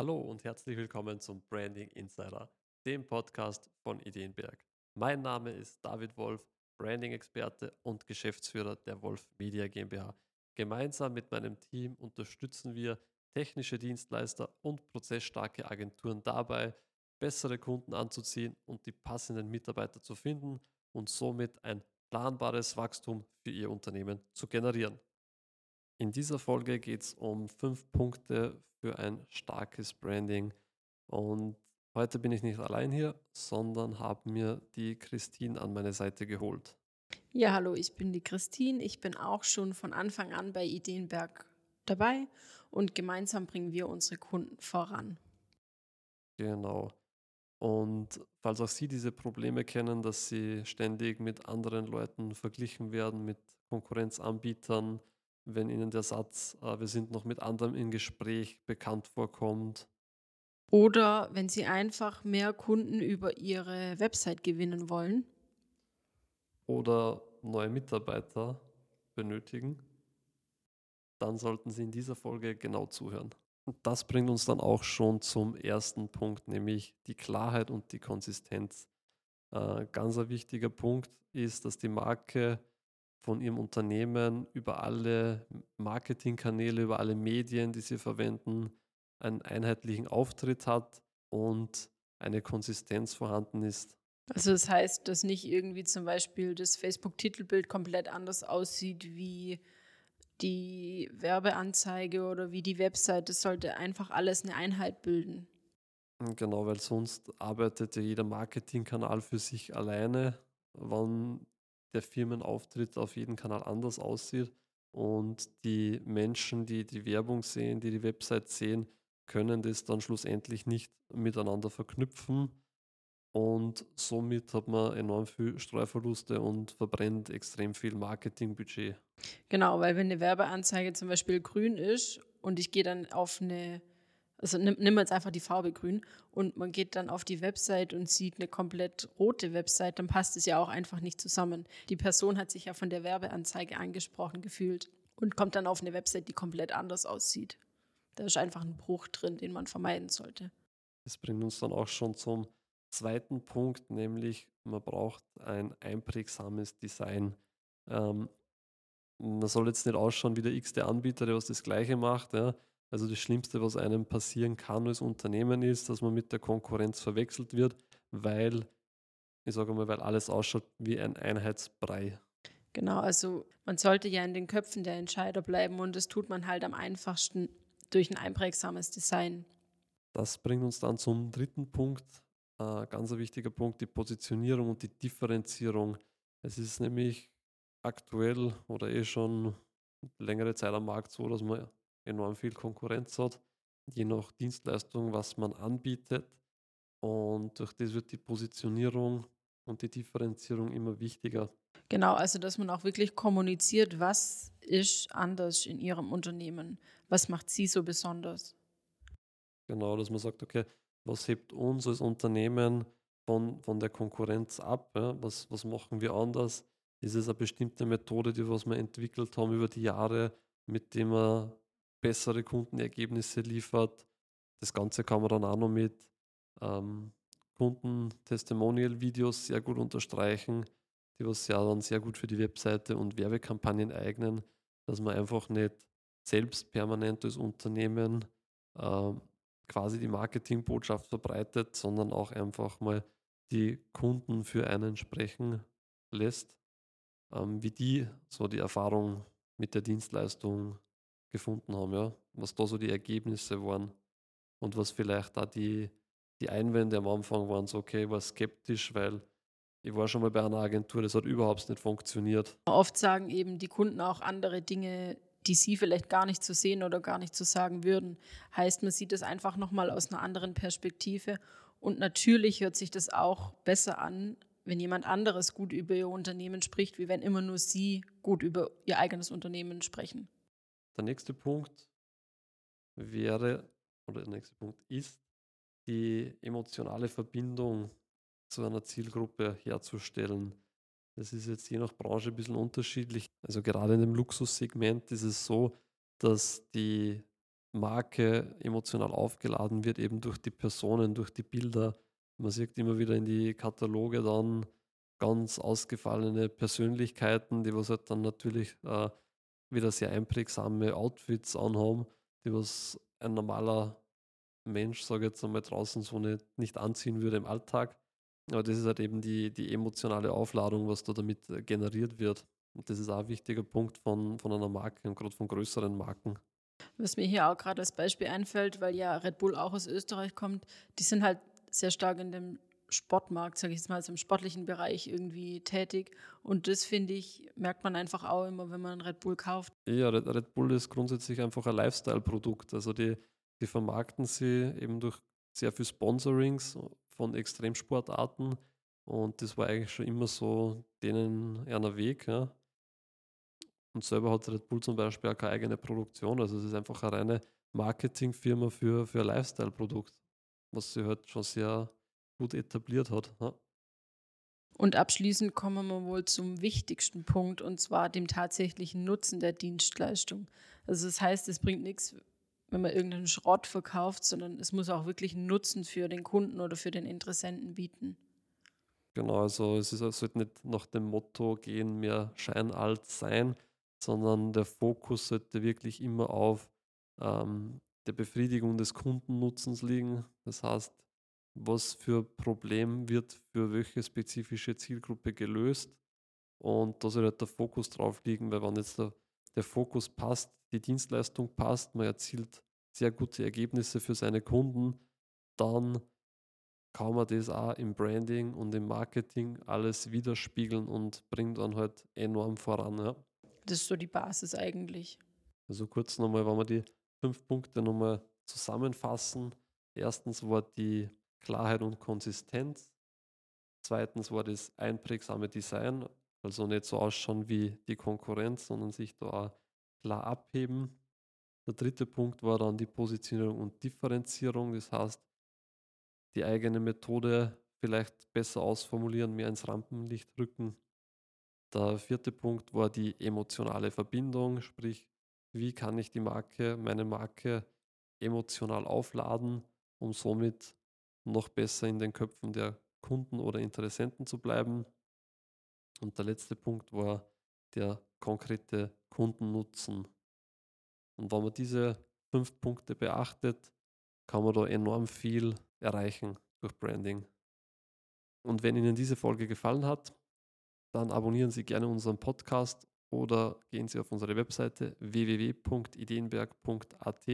Hallo und herzlich willkommen zum Branding Insider, dem Podcast von Ideenberg. Mein Name ist David Wolf, Branding-Experte und Geschäftsführer der Wolf Media GmbH. Gemeinsam mit meinem Team unterstützen wir technische Dienstleister und prozessstarke Agenturen dabei, bessere Kunden anzuziehen und die passenden Mitarbeiter zu finden und somit ein planbares Wachstum für Ihr Unternehmen zu generieren. In dieser Folge geht es um fünf Punkte für ein starkes Branding. Und heute bin ich nicht allein hier, sondern habe mir die Christine an meine Seite geholt. Ja, hallo, ich bin die Christine. Ich bin auch schon von Anfang an bei Ideenberg dabei und gemeinsam bringen wir unsere Kunden voran. Genau. Und falls auch Sie diese Probleme kennen, dass Sie ständig mit anderen Leuten verglichen werden, mit Konkurrenzanbietern, wenn Ihnen der Satz, äh, wir sind noch mit anderen im Gespräch, bekannt vorkommt. Oder wenn Sie einfach mehr Kunden über Ihre Website gewinnen wollen. Oder neue Mitarbeiter benötigen, dann sollten Sie in dieser Folge genau zuhören. Und das bringt uns dann auch schon zum ersten Punkt, nämlich die Klarheit und die Konsistenz. Äh, ganz ein wichtiger Punkt ist, dass die Marke von ihrem Unternehmen über alle Marketingkanäle, über alle Medien, die sie verwenden, einen einheitlichen Auftritt hat und eine Konsistenz vorhanden ist. Also das heißt, dass nicht irgendwie zum Beispiel das Facebook-Titelbild komplett anders aussieht wie die Werbeanzeige oder wie die Website. Das sollte einfach alles eine Einheit bilden. Genau, weil sonst arbeitet ja jeder Marketingkanal für sich alleine. Wann der Firmenauftritt auf jedem Kanal anders aussieht. Und die Menschen, die die Werbung sehen, die die Website sehen, können das dann schlussendlich nicht miteinander verknüpfen. Und somit hat man enorm viel Streuverluste und verbrennt extrem viel Marketingbudget. Genau, weil wenn eine Werbeanzeige zum Beispiel grün ist und ich gehe dann auf eine also nimm, nimm jetzt einfach die Farbe grün und man geht dann auf die Website und sieht eine komplett rote Website, dann passt es ja auch einfach nicht zusammen. Die Person hat sich ja von der Werbeanzeige angesprochen gefühlt und kommt dann auf eine Website, die komplett anders aussieht. Da ist einfach ein Bruch drin, den man vermeiden sollte. Das bringt uns dann auch schon zum zweiten Punkt, nämlich man braucht ein einprägsames Design. Ähm, man soll jetzt nicht ausschauen wie der x-te Anbieter, der was das Gleiche macht. Ja. Also das Schlimmste, was einem passieren kann als Unternehmen ist, dass man mit der Konkurrenz verwechselt wird, weil, ich sage mal, weil alles ausschaut wie ein Einheitsbrei. Genau, also man sollte ja in den Köpfen der Entscheider bleiben und das tut man halt am einfachsten durch ein einprägsames Design. Das bringt uns dann zum dritten Punkt, äh, ganz ein wichtiger Punkt, die Positionierung und die Differenzierung. Es ist nämlich aktuell oder eh schon längere Zeit am Markt so, dass man enorm viel Konkurrenz hat, je nach Dienstleistung, was man anbietet. Und durch das wird die Positionierung und die Differenzierung immer wichtiger. Genau, also dass man auch wirklich kommuniziert, was ist anders in Ihrem Unternehmen, was macht Sie so besonders. Genau, dass man sagt, okay, was hebt uns als Unternehmen von, von der Konkurrenz ab? Ja? Was, was machen wir anders? Ist es eine bestimmte Methode, die was wir entwickelt haben über die Jahre, mit dem wir bessere Kundenergebnisse liefert. Das Ganze kann man dann auch noch mit ähm, Kunden-Testimonial-Videos sehr gut unterstreichen, die was ja dann sehr gut für die Webseite und Werbekampagnen eignen, dass man einfach nicht selbst permanent als Unternehmen äh, quasi die Marketingbotschaft verbreitet, sondern auch einfach mal die Kunden für einen sprechen lässt, ähm, wie die so die Erfahrung mit der Dienstleistung gefunden haben, ja, was da so die Ergebnisse waren und was vielleicht da die, die Einwände am Anfang waren, so okay, ich war skeptisch, weil ich war schon mal bei einer Agentur, das hat überhaupt nicht funktioniert. Oft sagen eben die Kunden auch andere Dinge, die sie vielleicht gar nicht zu sehen oder gar nicht zu sagen würden. Heißt, man sieht es einfach nochmal aus einer anderen Perspektive. Und natürlich hört sich das auch besser an, wenn jemand anderes gut über ihr Unternehmen spricht, wie wenn immer nur sie gut über ihr eigenes Unternehmen sprechen. Der nächste Punkt wäre, oder der nächste Punkt ist, die emotionale Verbindung zu einer Zielgruppe herzustellen. Das ist jetzt je nach Branche ein bisschen unterschiedlich. Also gerade in dem Luxussegment ist es so, dass die Marke emotional aufgeladen wird, eben durch die Personen, durch die Bilder. Man sieht immer wieder in die Kataloge dann ganz ausgefallene Persönlichkeiten, die was halt dann natürlich äh, wieder sehr einprägsame Outfits anhaben, die was ein normaler Mensch, sage ich jetzt einmal, draußen so nicht, nicht anziehen würde im Alltag. Aber das ist halt eben die, die emotionale Aufladung, was da damit äh, generiert wird. Und das ist auch ein wichtiger Punkt von, von einer Marke und gerade von größeren Marken. Was mir hier auch gerade als Beispiel einfällt, weil ja Red Bull auch aus Österreich kommt, die sind halt sehr stark in dem Sportmarkt, sage ich jetzt mal, also im sportlichen Bereich irgendwie tätig. Und das finde ich, merkt man einfach auch immer, wenn man Red Bull kauft. Ja, Red Bull ist grundsätzlich einfach ein Lifestyle-Produkt. Also die, die vermarkten sie eben durch sehr viel Sponsorings von Extremsportarten. Und das war eigentlich schon immer so denen einer Weg. Ja. Und selber hat Red Bull zum Beispiel auch keine eigene Produktion. Also es ist einfach eine reine Marketingfirma für, für ein Lifestyle-Produkt, was sie halt schon sehr gut etabliert hat. Ja. Und abschließend kommen wir wohl zum wichtigsten Punkt, und zwar dem tatsächlichen Nutzen der Dienstleistung. Also das heißt, es bringt nichts, wenn man irgendeinen Schrott verkauft, sondern es muss auch wirklich einen Nutzen für den Kunden oder für den Interessenten bieten. Genau, also es ist, sollte nicht nach dem Motto gehen, mehr scheinalt sein, sondern der Fokus sollte wirklich immer auf ähm, der Befriedigung des Kundennutzens liegen. Das heißt, was für Problem wird für welche spezifische Zielgruppe gelöst und da soll halt der Fokus drauf liegen, weil wenn jetzt der, der Fokus passt, die Dienstleistung passt, man erzielt sehr gute Ergebnisse für seine Kunden, dann kann man das auch im Branding und im Marketing alles widerspiegeln und bringt dann halt enorm voran. Ja. Das ist so die Basis eigentlich. Also kurz nochmal, wenn wir die fünf Punkte nochmal zusammenfassen. Erstens war die Klarheit und Konsistenz. Zweitens war das einprägsame Design, also nicht so ausschauen wie die Konkurrenz, sondern sich da klar abheben. Der dritte Punkt war dann die Positionierung und Differenzierung, das heißt, die eigene Methode vielleicht besser ausformulieren, mehr ins Rampenlicht rücken. Der vierte Punkt war die emotionale Verbindung, sprich, wie kann ich die Marke, meine Marke emotional aufladen, um somit noch besser in den Köpfen der Kunden oder Interessenten zu bleiben. Und der letzte Punkt war der konkrete Kundennutzen. Und wenn man diese fünf Punkte beachtet, kann man da enorm viel erreichen durch Branding. Und wenn Ihnen diese Folge gefallen hat, dann abonnieren Sie gerne unseren Podcast oder gehen Sie auf unsere Webseite www.ideenberg.at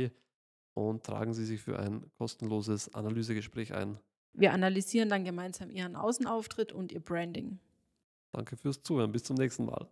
und tragen Sie sich für ein kostenloses Analysegespräch ein. Wir analysieren dann gemeinsam Ihren Außenauftritt und Ihr Branding. Danke fürs Zuhören. Bis zum nächsten Mal.